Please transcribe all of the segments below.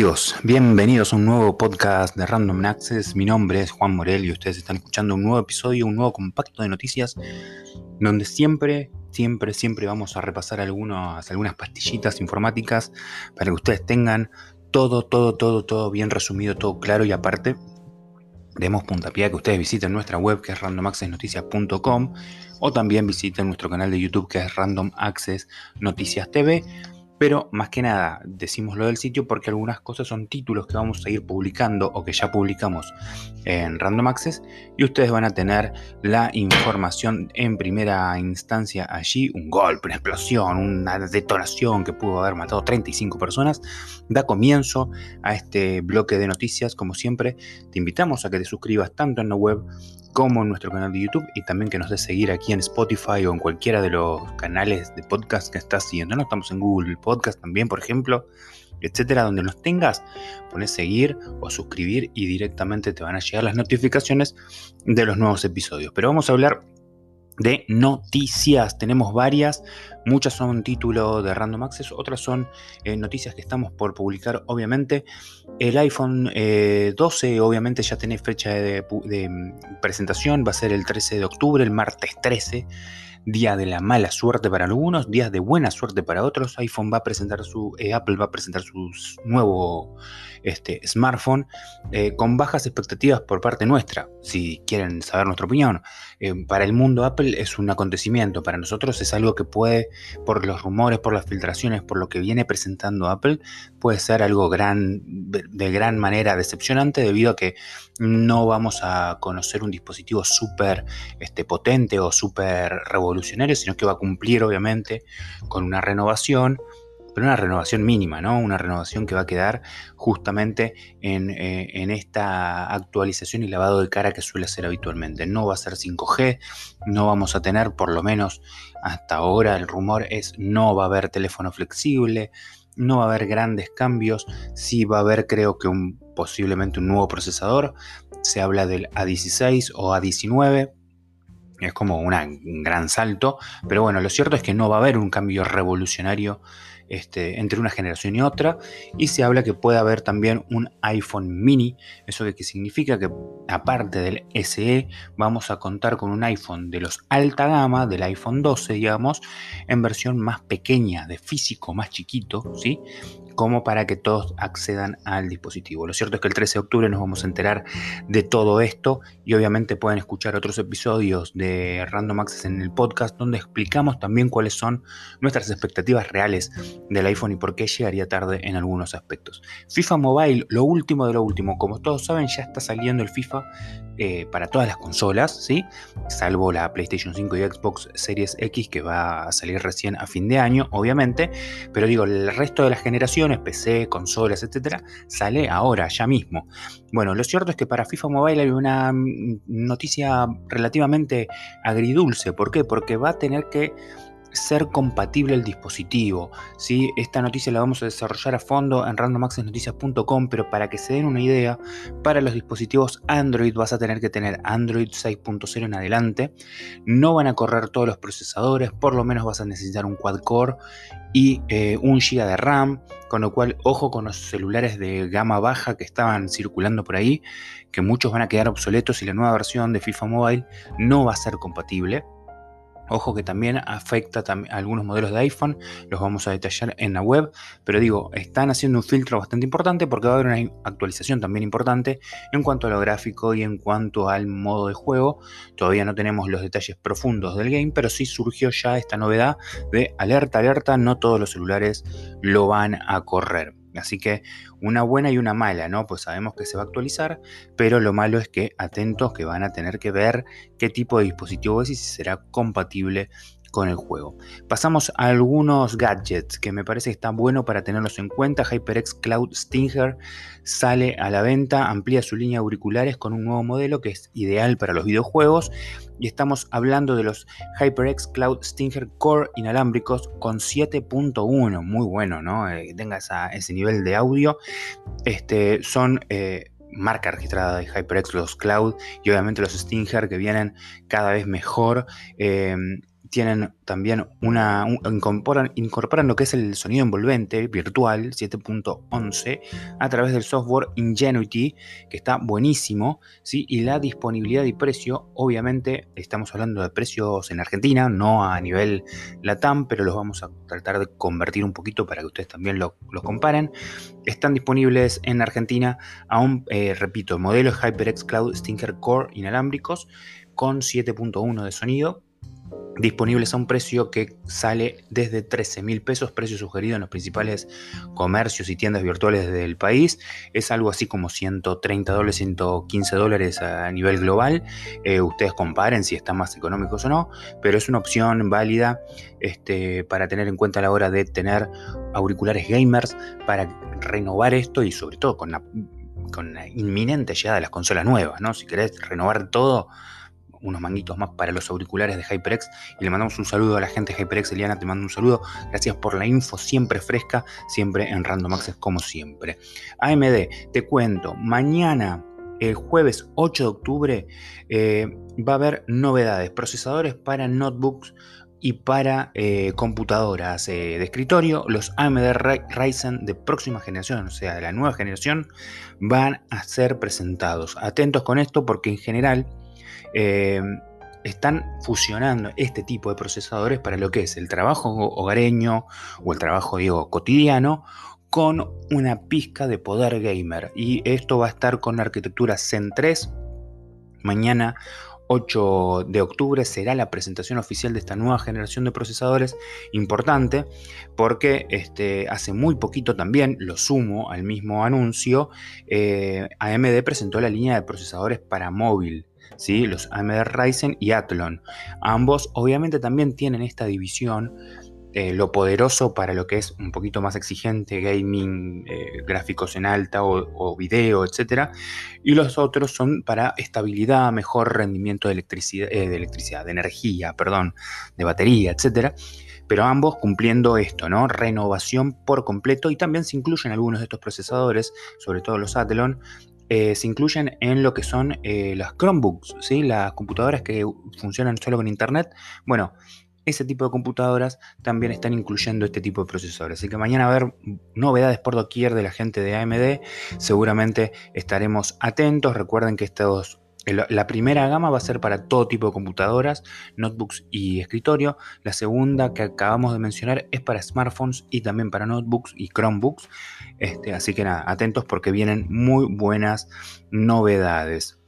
amigos? Bienvenidos a un nuevo podcast de Random Access. Mi nombre es Juan Morel y ustedes están escuchando un nuevo episodio, un nuevo compacto de noticias donde siempre, siempre, siempre vamos a repasar algunas, algunas pastillitas informáticas para que ustedes tengan todo, todo, todo, todo bien resumido, todo claro y aparte demos puntapié a que ustedes visiten nuestra web que es randomaccessnoticias.com o también visiten nuestro canal de YouTube que es Random Access Noticias TV pero más que nada decimos lo del sitio porque algunas cosas son títulos que vamos a ir publicando o que ya publicamos en Random Access y ustedes van a tener la información en primera instancia allí, un golpe, una explosión, una detonación que pudo haber matado 35 personas, da comienzo a este bloque de noticias como siempre. Te invitamos a que te suscribas tanto en la web como en nuestro canal de YouTube y también que nos des seguir aquí en Spotify o en cualquiera de los canales de podcast que estás siguiendo. No estamos en Google Podcast también, por ejemplo, etcétera, donde nos tengas, pones seguir o suscribir y directamente te van a llegar las notificaciones de los nuevos episodios. Pero vamos a hablar de noticias. Tenemos varias, muchas son título de Random Access, otras son eh, noticias que estamos por publicar, obviamente. El iPhone 12, eh, obviamente, ya tiene fecha de, mm, presentación, va a ser el 13 de octubre, el martes 13 día de la mala suerte para algunos, días de buena suerte para otros. iPhone va a presentar su, eh, Apple va a presentar su nuevo este, smartphone eh, con bajas expectativas por parte nuestra. Si quieren saber nuestra opinión, eh, para el mundo Apple es un acontecimiento, para nosotros es algo que puede, por los rumores, por las filtraciones, por lo que viene presentando Apple, puede ser algo de gran manera decepcionante debido a que no vamos a conocer un dispositivo súper este, potente o súper revolucionario, sino que va a cumplir obviamente con una renovación pero una renovación mínima, ¿no? Una renovación que va a quedar justamente en, eh, en, esta actualización y lavado de cara que suele ser habitualmente. No va a ser 5G, no vamos a tener, por lo menos hasta ahora el rumor es no va a haber teléfono flexible, no va a haber grandes cambios, sí va a haber creo que un, posiblemente un nuevo procesador, se habla del A16 o A19 es como un gran salto, pero bueno, lo cierto es que no va a haber un cambio revolucionario este, entre una generación y otra, y se habla que puede haber también un iPhone mini, eso que significa que aparte del SE vamos a contar con un iPhone de los alta gama, del iPhone 12, digamos, en versión más pequeña, de físico más chiquito, ¿sí? como para que todos accedan al dispositivo. Lo cierto es que el 13 de octubre nos vamos a enterar de todo esto y obviamente pueden escuchar otros episodios de Random Access en el podcast donde explicamos también cuáles son nuestras expectativas reales del iPhone y por qué llegaría tarde en algunos aspectos. FIFA Mobile, lo último de lo último, como todos saben ya está saliendo el FIFA eh, para todas las consolas, ¿sí? salvo la PlayStation 5 y Xbox Series X que va a salir recién a fin de año, obviamente, pero digo, el resto de las generaciones PC, consolas, etcétera, sale ahora, ya mismo. Bueno, lo cierto es que para FIFA Mobile hay una mm, noticia relativamente agridulce. ¿Por qué? Porque va a tener que ser compatible el dispositivo. ¿sí? Esta noticia la vamos a desarrollar a fondo en randomaccessnoticias.com, pero para que se den una idea, para los dispositivos Android vas a tener que tener Android 6.0 en adelante. No van a correr todos los procesadores, por lo menos vas a necesitar un quad core y eh, un GB de RAM, con lo cual ojo con los celulares de gama baja que estaban circulando por ahí, que muchos van a quedar obsoletos y la nueva versión de FIFA Mobile no va a ser compatible. Ojo que también afecta a algunos modelos de iPhone, los vamos a detallar en la web, pero digo, están haciendo un filtro bastante importante porque va a haber una actualización también importante en cuanto a lo gráfico y en cuanto al modo de juego. Todavía no tenemos los detalles profundos del game, pero sí surgió ya esta novedad de alerta, alerta, no todos los celulares lo van a correr. Así que una buena y una mala, ¿no? Pues sabemos que se va a actualizar, pero lo malo es que atentos que van a tener que ver qué tipo de dispositivo es y si será compatible con el juego. Pasamos a algunos gadgets que me parece que está bueno para tenerlos en cuenta. HyperX Cloud Stinger sale a la venta, amplía su línea de auriculares con un nuevo modelo que es ideal para los videojuegos. Y estamos hablando de los HyperX Cloud Stinger Core inalámbricos con 7.1. Muy bueno, ¿no? Eh, que tenga ese nivel de audio. Este, son... Eh, marca registrada de HyperX, los Cloud y obviamente los Stinger que vienen cada vez mejor. Eh, tienen también una. incorporan, incorporan, lo que es el sonido envolvente virtual 7.11 a través del software Ingenuity, que está buenísimo, ¿sí? y la disponibilidad y precio, obviamente, estamos hablando de precios en Argentina, no a nivel LATAM, pero los vamos a tratar de convertir un poquito para que ustedes también lo, comparen. Están disponibles en Argentina aún, eh, repito, modelos HyperX Cloud Stinker Core inalámbricos con 7.1 de sonido disponibles a un precio que sale desde 13 mil pesos, precio sugerido en los principales comercios y tiendas virtuales del país. Es algo así como 130 dólares, 115 dólares a nivel global. Eh, ustedes comparen si están más económicos o no, pero es una opción válida este, para tener en cuenta a la hora de tener auriculares gamers, para renovar esto y sobre todo con la, con la inminente llegada de las consolas nuevas, ¿no? Si querés renovar todo unos manguitos más para los auriculares de HyperX y le mandamos un saludo a la gente de HyperX. Eliana, te mando un saludo. Gracias por la info, siempre fresca, siempre en Random Access como siempre. AMD, te cuento, mañana el jueves 8 de octubre eh, va a haber novedades, procesadores para notebooks y para eh, computadoras eh, de escritorio, los AMD Ryzen de próxima generación, o sea, de la nueva generación, van a ser presentados. Atentos con esto porque en general eh, están fusionando este tipo de procesadores para lo que es el trabajo hogareño o el trabajo cotidiano con una pizca de poder gamer. Y esto va a estar con la arquitectura Zen 3. Mañana 8 de octubre será la presentación oficial de esta nueva generación de procesadores importante porque este, hace muy poquito también, lo sumo al mismo anuncio, eh, AMD presentó la línea de procesadores para móvil los AMD Ryzen y Athlon. Ambos obviamente también tienen esta división, eh, lo poderoso para lo que es un poquito más exigente, gaming, eh, gráficos en alta o, video, etc. Y los otros son para estabilidad, mejor rendimiento de electricidad, eh, de, electricidad de energía, perdón, de batería, etc pero ambos cumpliendo esto, ¿no? Renovación por completo y también se incluyen algunos de estos procesadores, sobre todo los Athlon, eh, se incluyen en lo que son eh, las Chromebooks, ¿sí? las computadoras que funcionan solo con Internet. Bueno, ese tipo de computadoras también están incluyendo este tipo de procesadores. Así que mañana va a haber novedades por doquier de la gente de AMD. Seguramente estaremos atentos. Recuerden que estos la primera gama va a ser para todo tipo de computadoras, notebooks y escritorio. La segunda que acabamos de mencionar es para smartphones y también para notebooks y Chromebooks. Este, así que nada, atentos porque vienen muy buenas novedades.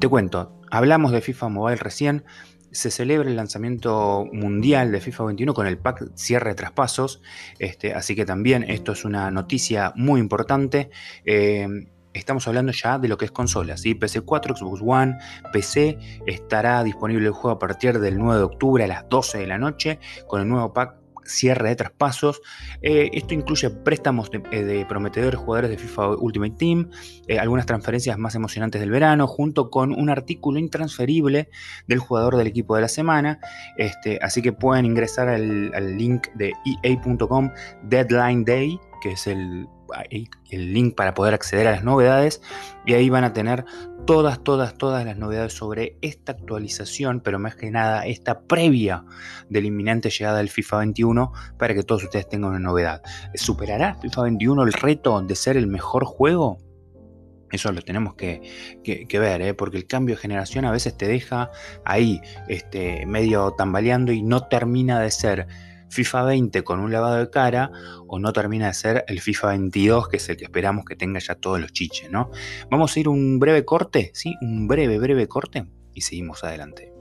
Te cuento, hablamos de FIFA Mobile recién. Se celebra el lanzamiento mundial de FIFA 21 con el pack cierre de traspasos. Este, así que también esto es una noticia muy importante. Eh, estamos hablando ya de lo que es consolas, ¿sí? PC4, Xbox One, PC, estará disponible el juego a partir del 9 de octubre a las 12 de la noche con el nuevo pack cierre de traspasos. Eh, esto incluye préstamos eh, de, prometedores jugadores de FIFA Ultimate Team, eh, algunas transferencias más emocionantes del verano, junto con un artículo intransferible del jugador del equipo de la semana. Este, así que pueden ingresar al, al link de EA.com Deadline Day, que es el el link para poder acceder a las novedades y ahí van a tener todas, todas, todas las novedades sobre esta actualización, pero más que nada esta previa de la inminente llegada del FIFA 21 para que todos ustedes tengan una novedad. ¿Superará FIFA 21 el reto de ser el mejor juego? Eso lo tenemos que, ver, ¿eh? porque el cambio de generación a veces te deja ahí, este, medio tambaleando y no termina de ser FIFA 20 con un lavado de cara o no termina de ser el FIFA 22 que es el que esperamos que tenga ya todos los chiches, ¿no? Vamos a ir un breve corte, ¿sí? Un breve, breve corte y seguimos adelante.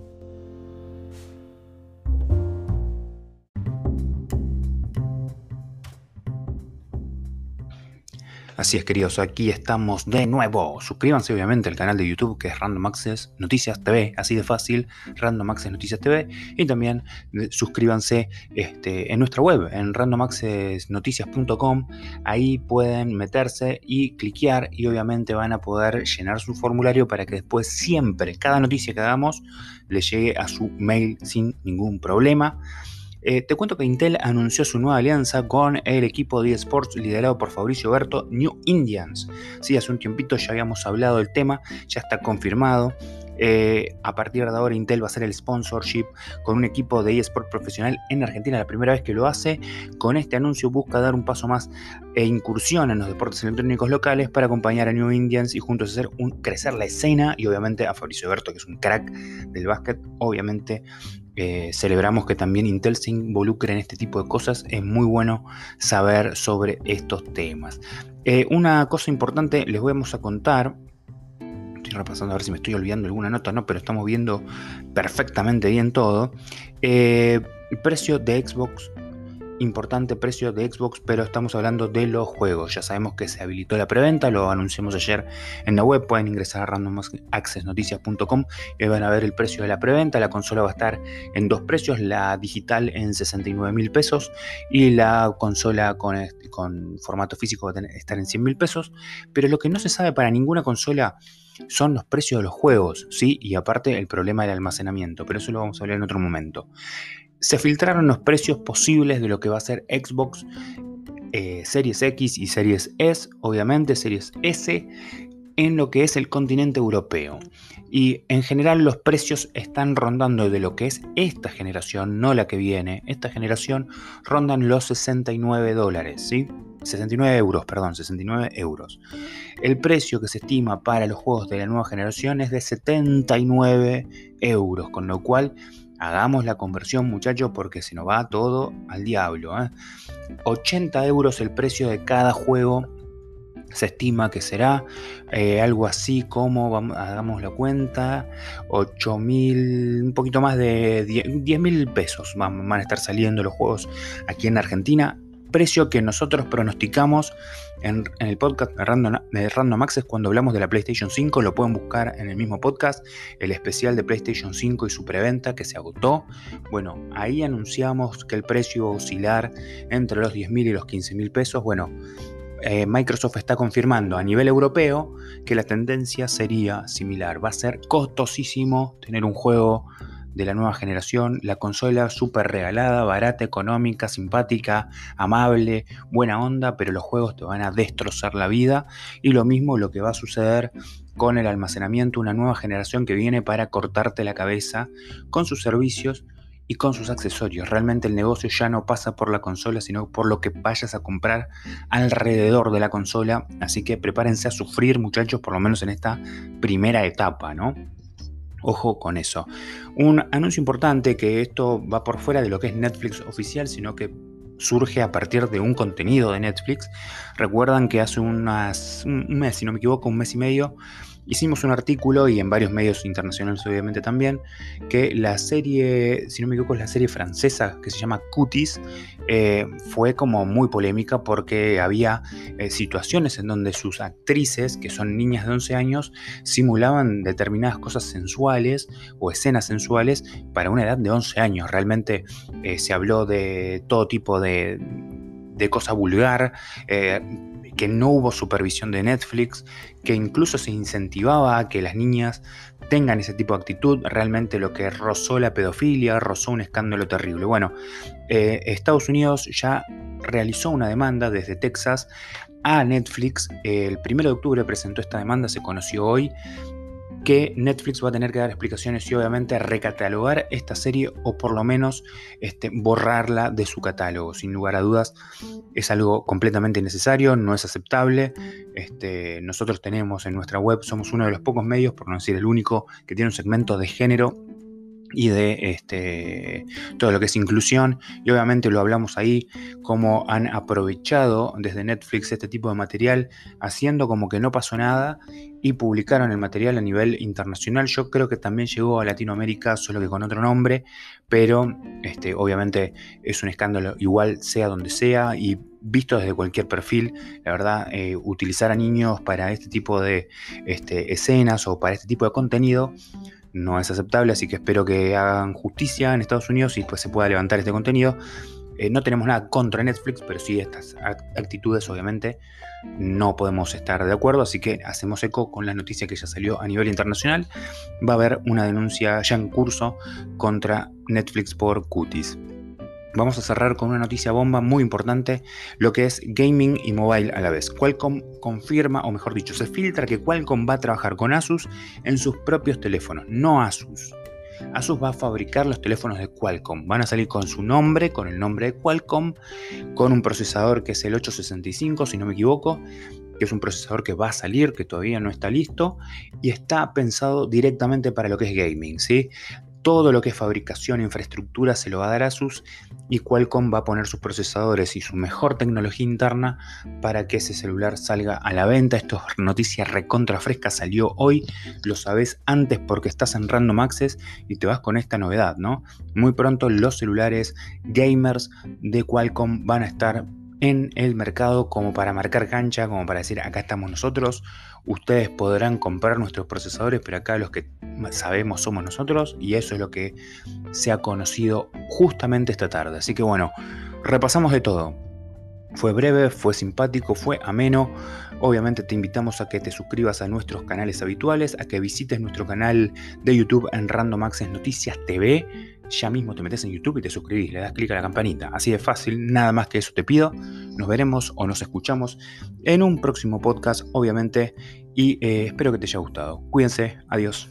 Así es, queridos, aquí estamos de nuevo. Suscríbanse, obviamente, al canal de YouTube que es Random Access Noticias TV, así de fácil, Random Access Noticias TV. Y también eh, suscríbanse este, en nuestra web, en randomaccessnoticias.com. Ahí pueden meterse y cliquear, y obviamente van a poder llenar su formulario para que después, siempre, cada noticia que hagamos, le llegue a su mail sin ningún problema. Eh, te cuento que Intel anunció su nueva alianza con el equipo de eSports liderado por Fabricio Berto, New Indians. Sí, hace un tiempito ya habíamos hablado del tema, ya está confirmado. Eh, a partir de ahora Intel va a hacer el sponsorship con un equipo de eSport profesional en Argentina, la primera vez que lo hace. Con este anuncio busca dar un paso más e incursión en los deportes electrónicos locales para acompañar a New Indians y juntos hacer un, crecer la escena y obviamente a Fabricio Berto, que es un crack del básquet, obviamente eh, celebramos que también Intel se involucre en este tipo de cosas. Es muy bueno saber sobre estos temas. Eh, una cosa importante les vamos a contar. Estoy repasando a ver si me estoy olvidando alguna nota, no, pero estamos viendo perfectamente bien todo. Eh, el precio de Xbox importante precio de Xbox, pero estamos hablando de los juegos. Ya sabemos que se habilitó la preventa, lo anunciamos ayer en la web. Pueden ingresar a randomaccessnoticias.com y van a ver el precio de la preventa. La consola va a estar en dos precios: la digital en 69 mil pesos y la consola con, formato físico va a estar en 100 mil pesos. Pero lo que no se sabe para ninguna consola son los precios de los juegos, ¿sí? Y aparte el problema del almacenamiento, pero eso lo vamos a hablar en otro momento se filtraron los precios posibles de lo que va a ser Xbox eh, Series X y Series S, obviamente Series S, en lo que es el continente europeo. Y en general los precios están rondando de lo que es esta generación, no la que viene. Esta generación rondan los 69 dólares, ¿sí? 69 euros, perdón, 69 euros. El precio que se estima para los juegos de la nueva generación es de 79 euros, con lo cual Hagamos la conversión, muchachos, porque se nos va todo al diablo. 80 ¿eh? euros el precio de cada juego. Se estima que será eh, algo así como, hagamos la cuenta, 8 mil, un poquito más de 10 mil pesos van, van a estar saliendo los juegos aquí en Argentina precio que nosotros pronosticamos en, el podcast de Random, de Random, cuando hablamos de la PlayStation 5. Lo pueden buscar en el mismo podcast, el especial de PlayStation 5 y su preventa que se agotó. Bueno, ahí anunciamos que el precio iba a oscilar entre los 10 mil y los 15 mil pesos. Bueno, eh, Microsoft está confirmando a nivel europeo que la tendencia sería similar. Va a ser costosísimo tener un juego de la nueva generación, la consola súper regalada, barata, económica, simpática, amable, buena onda, pero los juegos te van a destrozar la vida y lo mismo lo que va a suceder con el almacenamiento, una nueva generación que viene para cortarte la cabeza con sus servicios y con sus accesorios. Realmente el negocio ya no pasa por la consola, sino por lo que vayas a comprar alrededor de la consola. Así que prepárense a sufrir, muchachos, por lo menos en esta primera etapa, ¿no? Ojo con eso. Un anuncio importante que esto va por fuera de lo que es Netflix oficial, sino que surge a partir de un contenido de Netflix. Recuerdan que hace unas, un mes, si no me equivoco, un mes y medio, Hicimos un artículo y en varios medios internacionales obviamente también, que la serie, si no me equivoco, es la serie francesa que se llama Cuties, eh, fue como muy polémica porque había eh, situaciones en donde sus actrices, que son niñas de 11 años, simulaban determinadas cosas sensuales o escenas sensuales para una edad de 11 años. Realmente eh, se habló de todo tipo de, de cosa vulgar que no hubo supervisión de Netflix, que incluso se incentivaba a que las niñas tengan ese tipo de actitud, realmente lo que rozó la pedofilia, rozó un escándalo terrible. Bueno, eh, Estados Unidos ya realizó una demanda desde Texas a Netflix, el 1 de octubre presentó esta demanda, se conoció hoy, que Netflix va a tener que dar explicaciones y obviamente recatalogar esta serie o por lo menos este, borrarla de su catálogo. Sin lugar a dudas es algo completamente innecesario, no es aceptable. Este, nosotros tenemos en nuestra web, somos uno de los pocos medios, por no decir el único, que tiene un segmento de género y de este, todo lo que es inclusión. Y obviamente lo hablamos ahí, cómo han aprovechado desde Netflix este tipo de material, haciendo como que no pasó nada y publicaron el material a nivel internacional. Yo creo que también llegó a Latinoamérica, solo que con otro nombre, pero este, obviamente es un escándalo igual sea donde sea y visto desde cualquier perfil, la verdad, eh, utilizar a niños para este tipo de este, escenas o para este tipo de contenido no es aceptable, así que espero que hagan justicia en Estados Unidos y pues se pueda levantar este contenido. Eh, no tenemos nada contra Netflix, pero sí estas actitudes obviamente no podemos estar de acuerdo, así que hacemos eco con la noticia que ya salió a nivel internacional. Va a haber una denuncia ya en curso contra Netflix por cuties. Vamos a cerrar con una noticia bomba muy importante, lo que es gaming y mobile a la vez. Qualcomm confirma, o mejor dicho, se filtra que Qualcomm va a trabajar con Asus en sus propios teléfonos, no Asus. Asus va a fabricar los teléfonos de Qualcomm. Van a salir con su nombre, con el nombre de Qualcomm, con un procesador que es el 865, si no me equivoco, que es un procesador que va a salir, que todavía no está listo, y está pensado directamente para lo que es gaming, ¿sí? Todo lo que es fabricación, infraestructura se lo va a dar Asus y Qualcomm va a poner sus procesadores y su mejor tecnología interna para que ese celular salga a la venta. Esto es noticia recontra fresca, salió hoy, lo sabes antes porque estás en Random Access y te vas con esta novedad, ¿no? Muy pronto los celulares gamers de Qualcomm van a estar en el mercado como para marcar cancha, como para decir acá estamos nosotros, ustedes podrán comprar nuestros procesadores, pero acá los que sabemos somos nosotros y eso es lo que se ha conocido justamente esta tarde. Así que bueno, repasamos de todo. Fue breve, fue simpático, fue ameno. Obviamente te invitamos a que te suscribas a nuestros canales habituales, a que visites nuestro canal de YouTube en Random Access Noticias TV. Ya mismo te metes en YouTube y te suscribís, le das clic a la campanita. Así de fácil, nada más que eso te pido. Nos veremos o nos escuchamos en un próximo podcast, obviamente, y eh, espero que te haya gustado. Cuídense, adiós.